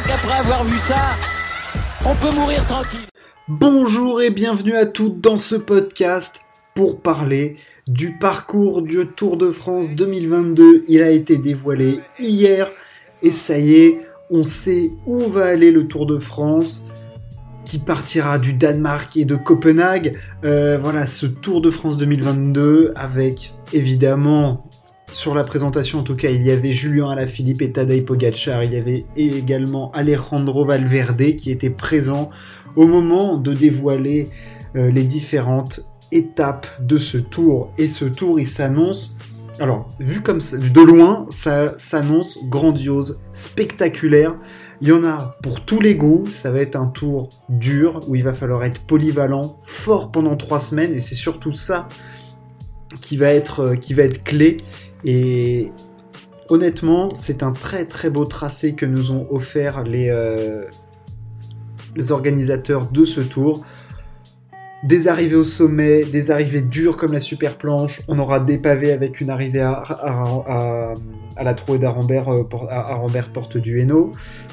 crois qu'après avoir vu ça, on peut mourir tranquille. Bonjour et bienvenue à toutes dans ce podcast pour parler du parcours du Tour de France 2022. Il a été dévoilé hier et ça y est, on sait où va aller le Tour de France qui partira du Danemark et de Copenhague. Euh, voilà, ce Tour de France 2022 avec évidemment sur la présentation, en tout cas, il y avait Julien Alaphilippe et Tadej Pogacar. Il y avait également Alejandro Valverde qui était présent au moment de dévoiler euh, les différentes étapes de ce tour. Et ce tour, il s'annonce, alors, vu comme de loin, ça s'annonce grandiose, spectaculaire. Il y en a pour tous les goûts. Ça va être un tour dur où il va falloir être polyvalent, fort pendant trois semaines. Et c'est surtout ça qui va être, euh, qui va être clé. Et honnêtement, c'est un très très beau tracé que nous ont offert les, euh, les organisateurs de ce tour. Des arrivées au sommet, des arrivées dures comme la super planche. On aura des pavés avec une arrivée à, la trouée d'Arambert, euh, porte du Hainaut.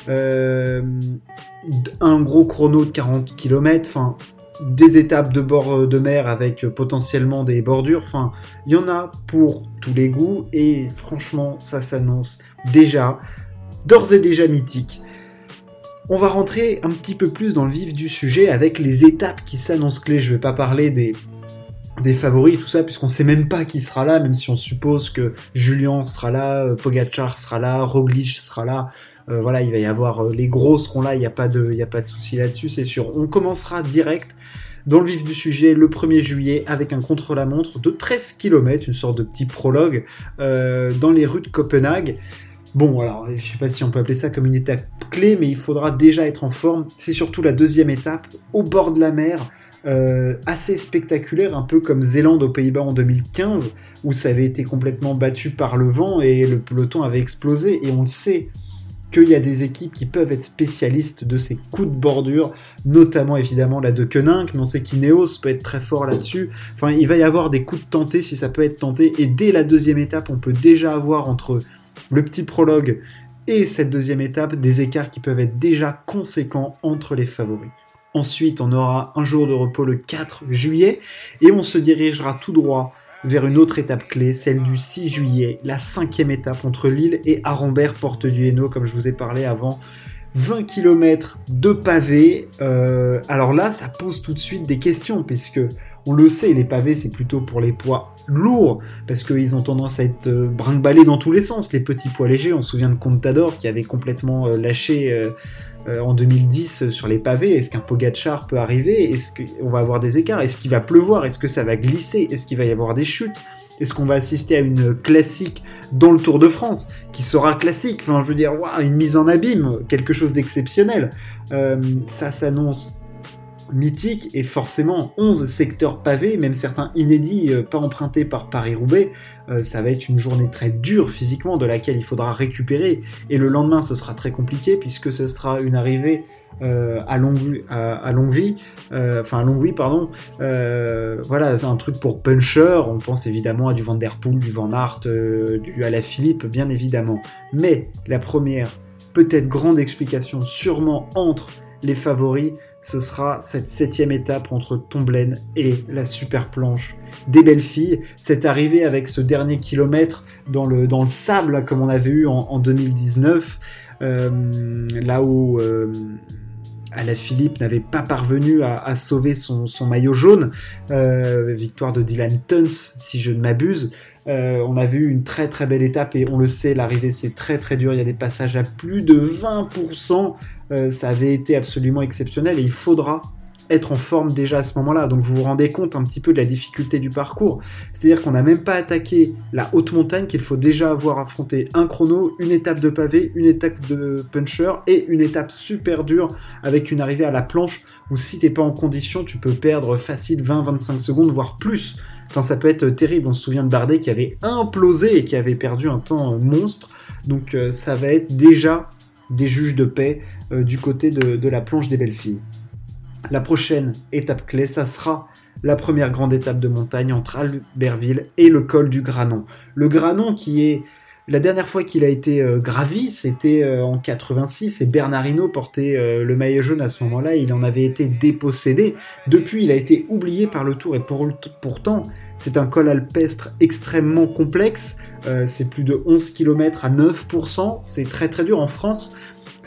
Euh, un gros chrono de 40 km. Enfin, des étapes de bord de mer avec potentiellement des bordures. Enfin, il y en a pour tous les goûts et franchement, ça s'annonce déjà, d'ores et déjà mythique. On va rentrer un petit peu plus dans le vif du sujet avec les étapes qui s'annoncent clés. Je vais pas parler des, des favoris, tout ça, puisqu'on sait même pas qui sera là, même si on suppose que Julien sera là, Pogachar sera là, Roglic sera là. Euh, voilà, il va y avoir euh, les gros seront là, il n'y a pas de, il a pas de souci là-dessus, c'est sûr. On commencera direct dans le vif du sujet le 1er juillet avec un contre-la-montre de 13 km, une sorte de petit prologue euh, dans les rues de Copenhague. Bon, alors, je sais pas si on peut appeler ça comme une étape clé, mais il faudra déjà être en forme. C'est surtout la deuxième étape, au bord de la mer, euh, assez spectaculaire, un peu comme Zélande aux Pays-Bas en 2015, où ça avait été complètement battu par le vent et le peloton avait explosé. Et on le sait, qu'il y a des équipes qui peuvent être spécialistes de ces coups de bordure, notamment évidemment la de Koenig, mais on sait qu'Ineos peut être très fort là-dessus. Enfin, il va y avoir des coups de tenté si ça peut être tenté, et dès la deuxième étape, on peut déjà avoir entre le petit prologue et cette deuxième étape des écarts qui peuvent être déjà conséquents entre les favoris. Ensuite, on aura un jour de repos le 4 juillet, et on se dirigera tout droit vers une autre étape clé, celle du 6 juillet, la cinquième étape entre Lille et Arambert, porte du Hainaut, comme je vous ai parlé avant. 20 km de pavés. Euh, alors là, ça pose tout de suite des questions, puisque on le sait, les pavés, c'est plutôt pour les poids lourds, parce qu'ils ont tendance à être euh, dans tous les sens. Les petits poids légers, on se souvient de Contador qui avait complètement euh, lâché euh, euh, en 2010 sur les pavés. Est-ce qu'un Pogachar peut arriver? Est-ce qu'on va avoir des écarts? Est-ce qu'il va pleuvoir? Est-ce que ça va glisser? Est-ce qu'il va y avoir des chutes? Est-ce qu'on va assister à une classique dans le Tour de France qui sera classique? Enfin, je veux dire, une mise en abîme, quelque chose d'exceptionnel. Euh, ça s'annonce mythique et forcément 11 secteurs pavés, même certains inédits, euh, pas empruntés par Paris-Roubaix. Euh, ça va être une journée très dure physiquement de laquelle il faudra récupérer et le lendemain ce sera très compliqué puisque ce sera une arrivée euh, à longue à, à vie, euh, enfin à longue vie pardon. Voilà, c'est un truc pour puncher. On pense évidemment à du Van Der Poel, du Van Aert, du à la Philippe, bien évidemment. Mais la première, peut-être grande explication, sûrement entre les favoris, ce sera cette septième étape entre Tomblaine et la super planche des belles filles. Cette arrivée avec ce dernier kilomètre dans le, dans le sable, comme on avait eu en, 2019, là où Philippe n'avait pas parvenu à, sauver son, maillot jaune. Euh, victoire de Dylan Tuns, si je ne m'abuse. Euh, on a vu une très très belle étape et on le sait, l'arrivée c'est très très dur. Il y a des passages à plus de 20%. Euh, ça avait été absolument exceptionnel et il faudra être en forme déjà à ce moment-là. Donc vous vous rendez compte un petit peu de la difficulté du parcours. C'est-à-dire qu'on n'a même pas attaqué la haute montagne qu'il faut déjà avoir affronté un chrono, une étape de pavé, une étape de puncher et une étape super dure avec une arrivée à la planche où si t'es pas en condition, tu peux perdre facile 20-25 secondes, voire plus. Enfin, ça peut être terrible. On se souvient de Bardet qui avait implosé et qui avait perdu un temps monstre. Donc, euh, ça va être déjà des juges de paix euh, du côté de la planche des belles filles. La prochaine étape clé, ça sera la première grande étape de montagne entre Albertville et le col du Granon. Le Granon qui est La dernière fois qu'il a été euh, gravi, c'était euh, en 86 et Bernardino portait euh, le maillot jaune à ce moment-là. Il en avait été dépossédé. Depuis, il a été oublié par le Tour et pourtant, c'est un col alpestre extrêmement complexe. c'est plus de 11 km à 9%. C'est très très dur en France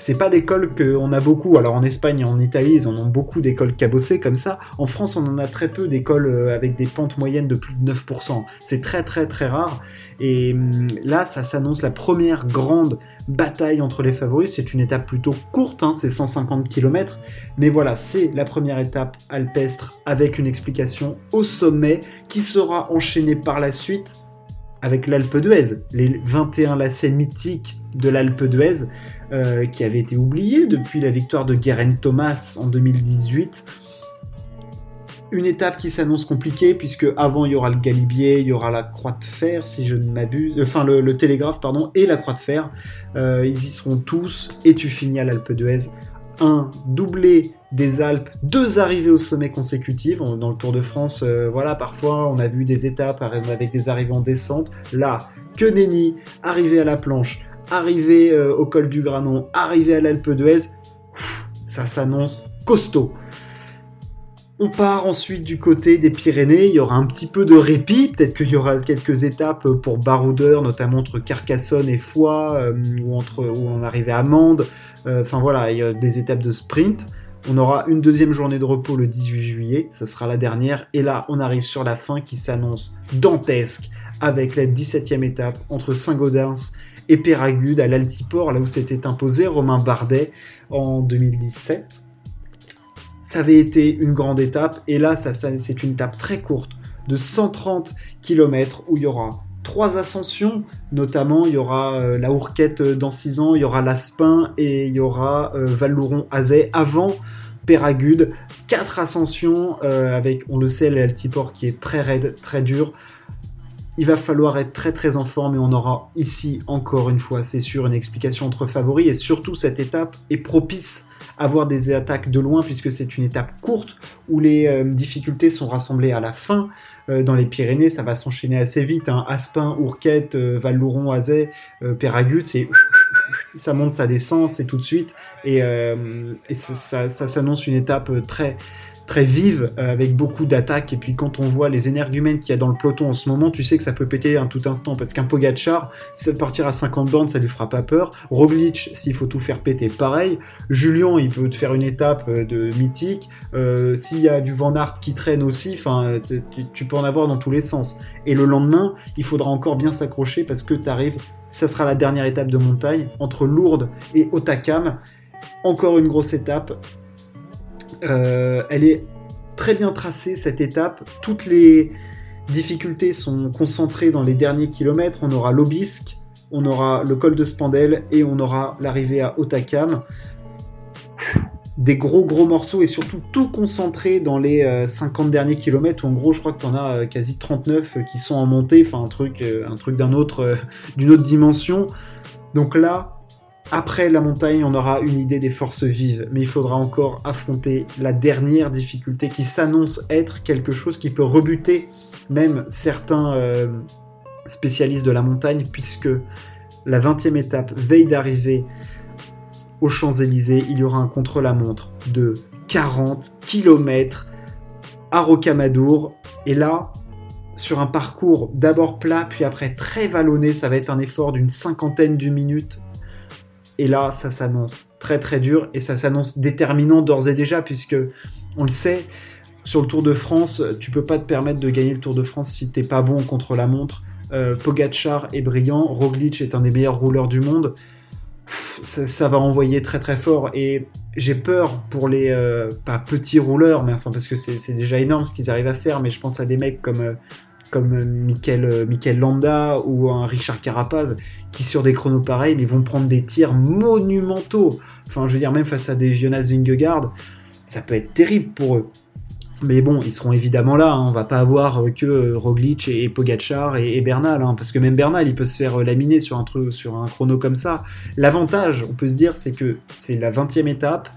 c'est pas d'écoles qu'on a beaucoup. Alors en Espagne en Italie, ils en ont beaucoup d'écoles cabossées comme ça. En France, on en a très peu d'écoles euh, avec des pentes moyennes de plus de 9%. C'est très très très rare. Et hum, là, ça s'annonce la première grande bataille entre les favoris. C'est une étape plutôt courte, hein, c'est 150 km. Mais voilà, c'est la première étape alpestre avec une explication au sommet qui sera enchaînée par la suite avec l'Alpe d'Huez, les 21 lacets mythiques de l'Alpe d'Huez. Euh, qui avait été oublié depuis la victoire de Guerin Thomas en 2018. Une étape qui s'annonce compliquée puisque avant il y aura le Galibier, il y aura la Croix de Fer si je ne m'abuse, enfin le, Télégraphe pardon et la Croix de Fer. Euh, ils y seront tous et tu finis à l'Alpe d'Huez. Un doublé des Alpes, deux arrivées au sommet consécutives. Dans le Tour de France, euh, voilà, parfois on a vu des étapes avec des arrivées en descente. Là, que nenni, arrivé à la planche, arriver euh, au col du Granon, arriver à l'Alpe d'Huez, ça s'annonce costaud. On part ensuite du côté des Pyrénées, il y aura un petit peu de répit, peut-être qu'il y aura quelques étapes pour baroudeur, notamment entre Carcassonne et Foix, euh, ou, entre, où on arrivait à Mende, euh, enfin voilà, il y a des étapes de sprint. On aura une deuxième journée de repos le 18 juillet, ça sera la dernière, et là on arrive sur la fin qui s'annonce dantesque, avec la 17e étape entre Saint-Gaudens et Péragude à l'Altiport, là où s'était imposé Romain Bardet en 2017. Ça avait été une grande étape, et là, ça, c'est une étape très courte de 130 km où il y aura trois ascensions, notamment il y aura euh, la Ourquette dans 6 ans, il y aura l'Aspin et il y aura euh, Val-Louron-Azay avant Péragude. Quatre ascensions euh, avec, on le sait, l'Altiport qui est très raide, très dur. Il va falloir être très très en forme et on aura ici encore une fois, c'est sûr, une explication entre favoris et surtout cette étape est propice à voir des attaques de loin puisque c'est une étape courte où les euh, difficultés sont rassemblées à la fin. Euh, dans les Pyrénées, ça va s'enchaîner assez vite. Hein. Aspin, Ourquette, euh, Val-Louron, Azay, Péragus, c'est ça monte, ça descend, c'est tout de suite et, ça s'annonce une étape très très vive, euh, avec beaucoup d'attaques. Et puis quand on voit les énergumènes qu'il y a dans le peloton en ce moment, tu sais que ça peut péter un tout instant. Parce qu'un Pogachar, ça partir à 50 bandes, ça lui fera pas peur. Roglic, s'il faut tout faire péter, pareil. Julien, il peut te faire une étape euh, de mythique. Euh, s'il y a du Van Aert qui traîne aussi, enfin, tu peux en avoir dans tous les sens. Et le lendemain, il faudra encore bien s'accrocher parce que tu arrives, ça sera la dernière étape de montagne entre Lourdes et Otakam. Encore une grosse étape. Euh, elle est très bien tracée cette étape. Toutes les difficultés sont concentrées dans les derniers kilomètres. On aura l'Obisque, on aura le col de Spandel et on aura l'arrivée à Otakam. Des gros gros morceaux et surtout tout concentré dans les 50 euh, derniers kilomètres où en gros je crois que tu en as euh, quasi 39 qui sont en montée, enfin un truc, un truc d'un autre, d'une autre dimension. Donc là, après la montagne, on aura une idée des forces vives, mais il faudra encore affronter la dernière difficulté qui s'annonce être quelque chose qui peut rebuter même certains euh, spécialistes de la montagne, puisque la 20e étape, veille d'arriver aux Champs-Élysées, il y aura un contre-la-montre de 40 km à Rocamadour. Et là, sur un parcours d'abord plat, puis après très vallonné, ça va être un effort d'une cinquantaine de minutes et là, ça s'annonce très très dur et ça s'annonce déterminant d'ores et déjà puisque on le sait, sur le Tour de France, tu peux pas te permettre de gagner le Tour de France si t'es pas bon contre la montre. Euh, Pogachar est brillant, Roglic est un des meilleurs rouleurs du monde. Ça, va envoyer très très fort et j'ai peur pour les euh, pas petits rouleurs, mais enfin parce que c'est déjà énorme ce qu'ils arrivent à faire. Mais je pense à des mecs comme euh, comme Michael, euh, Michael Landa ou un Richard Carapaz, qui sur des chronos pareils, ils vont prendre des tirs monumentaux. Enfin, je veux dire, même face à des Jonas Vingegaard, ça peut être terrible pour eux. Mais bon, ils seront évidemment là. Hein. On va pas avoir euh, que euh, Roglic et, Pogachar et, Bernal, hein. parce que même Bernal, il peut se faire laminer sur un truc, sur un chrono comme ça. L'avantage, on peut se dire, c'est que c'est la 20e étape.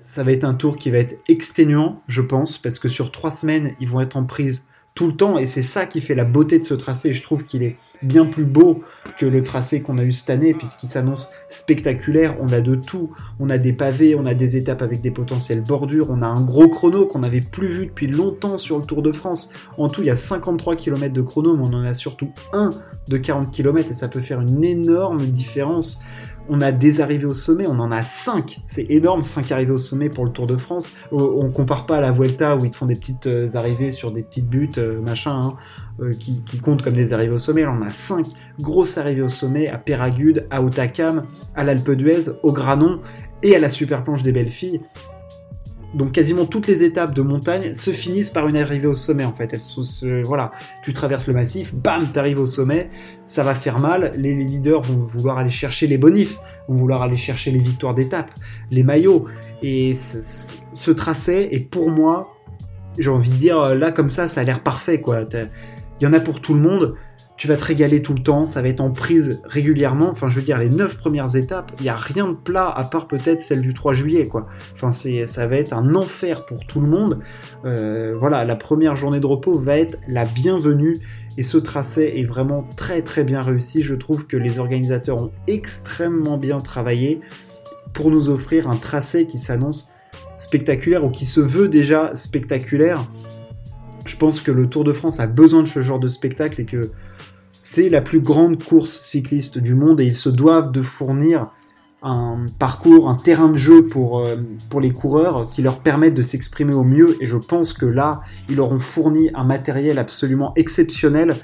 Ça va être un tour qui va être exténuant, je pense, parce que sur trois semaines, ils vont être en prise tout le temps et c'est ça qui fait la beauté de ce tracé. Je trouve qu'il est bien plus beau que le tracé qu'on a eu cette année puisqu'il s'annonce spectaculaire. On a de tout. On a des pavés, on a des étapes avec des potentielles bordures, on a un gros chrono qu'on n'avait plus vu depuis longtemps sur le Tour de France. En tout, il y a 53 km de chrono, mais on en a surtout un de 40 km et ça peut faire une énorme différence on a des arrivées au sommet, on en a 5. C'est énorme, 5 arrivées au sommet pour le Tour de France. Euh, on compare pas à la Vuelta où ils te font des petites euh, arrivées sur des petites buttes, euh, machin, hein, qui, comptent comme des arrivées au sommet. Là, on a 5 grosses arrivées au sommet à Péragude, à Otakam, à l'Alpe d'Huez, au Granon et à la super planche des belles filles donc quasiment toutes les étapes de montagne se finissent par une arrivée au sommet en fait. Elles voilà, tu traverses le massif, bam, t'arrives au sommet, ça va faire mal. Les, leaders vont vouloir aller chercher les bonifs, vont vouloir aller chercher les victoires d'étape, les maillots. Et ce tracé est pour moi, j'ai envie de dire là comme ça, ça a l'air parfait quoi. Il y en a pour tout le monde tu vas te régaler tout le temps, ça va être en prise régulièrement. Enfin, je veux dire, les neuf premières étapes, il n'y a rien de plat à part peut-être celle du 3 juillet, quoi. Enfin, c'est, ça va être un enfer pour tout le monde. Euh, voilà, la première journée de repos va être la bienvenue. Et ce tracé est vraiment très très bien réussi. Je trouve que les organisateurs ont extrêmement bien travaillé pour nous offrir un tracé qui s'annonce spectaculaire ou qui se veut déjà spectaculaire. Je pense que le Tour de France a besoin de ce genre de spectacle et que c'est la plus grande course cycliste du monde et ils se doivent de fournir un parcours, un terrain de jeu pour, euh, pour les coureurs qui leur permettent de s'exprimer au mieux. Et je pense que là, ils leur ont fourni un matériel absolument exceptionnel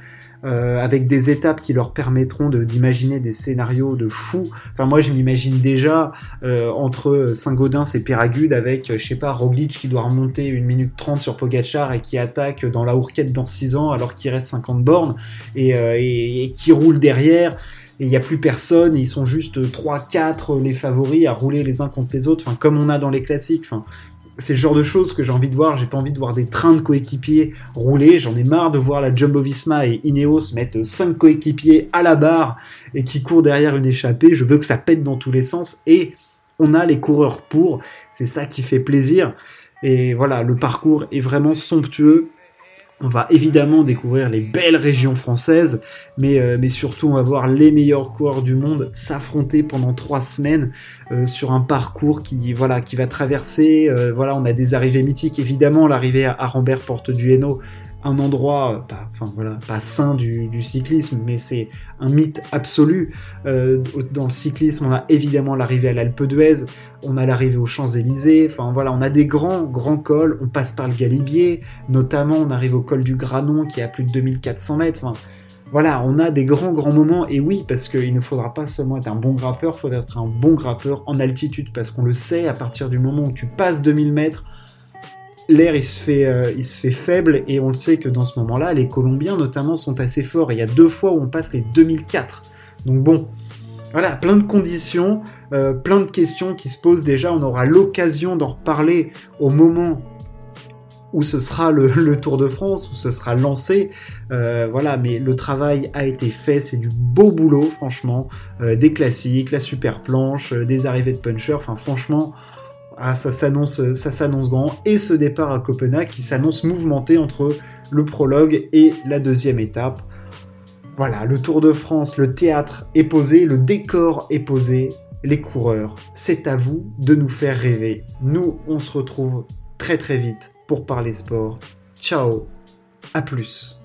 euh, avec des étapes qui leur permettront d'imaginer des scénarios de fous. Enfin, moi, je m'imagine déjà euh, entre Saint-Gaudens et Péragude avec, je sais pas, Roglic qui doit remonter une minute 30 sur Pogachar et qui attaque dans la hourquette dans 6 ans alors qu'il reste 50 bornes et, euh, qui roule derrière et il n'y a plus personne, ils sont juste 3-4 les favoris à rouler les uns contre les autres, enfin comme on a dans les classiques. C'est le genre de choses que j'ai envie de voir. J'ai pas envie de voir des trains de coéquipiers rouler. J'en ai marre de voir la Jumbo Visma et Ineos mettre 5 coéquipiers à la barre et qui courent derrière une échappée. Je veux que ça pète dans tous les sens et on a les coureurs pour. C'est ça qui fait plaisir. Et voilà, le parcours est vraiment somptueux. On va évidemment découvrir les belles régions françaises, mais, euh, mais surtout on va voir les meilleurs coureurs du monde s'affronter pendant trois semaines euh, sur un parcours qui va traverser. Euh, voilà, on a des arrivées mythiques. Évidemment, l'arrivée à Arambert, porte du Hainaut, un endroit, pas, enfin voilà, pas sain du, cyclisme, mais c'est un mythe absolu. dans le cyclisme, on a évidemment l'arrivée à l'Alpe d'Huez, on a l'arrivée aux Champs-Élysées, enfin voilà, on a des grands, grands cols, on passe par le Galibier, notamment on arrive au col du Granon qui est à plus de 2400 mètres, enfin voilà, on a des grands, grands moments, et oui, parce qu'il ne faudra pas seulement être un bon grappeur, il faudra être un bon grappeur en altitude, parce qu'on le sait, à partir du moment où tu passes 2000 mètres, l'air il se fait euh, il se fait faible et on le sait que dans ce moment-là les Colombiens notamment sont assez forts il y a deux fois où on passe les 2004 donc bon voilà, plein de conditions, euh, plein de questions qui se posent déjà. On aura l'occasion d'en reparler au moment où ce sera le, Tour de France, où ce sera lancé. Euh, voilà, mais le travail a été fait, c'est du beau boulot, franchement. Des classiques, la super planche, des arrivées de puncher. Enfin, franchement, ah, ça s'annonce, ça s'annonce grand. Et ce départ à Copenhague qui s'annonce mouvementé entre le prologue et la deuxième étape. Voilà, le Tour de France, le théâtre est posé, le décor est posé, les coureurs, c'est à vous de nous faire rêver. Nous, on se retrouve très très vite pour parler sport. Ciao, à plus.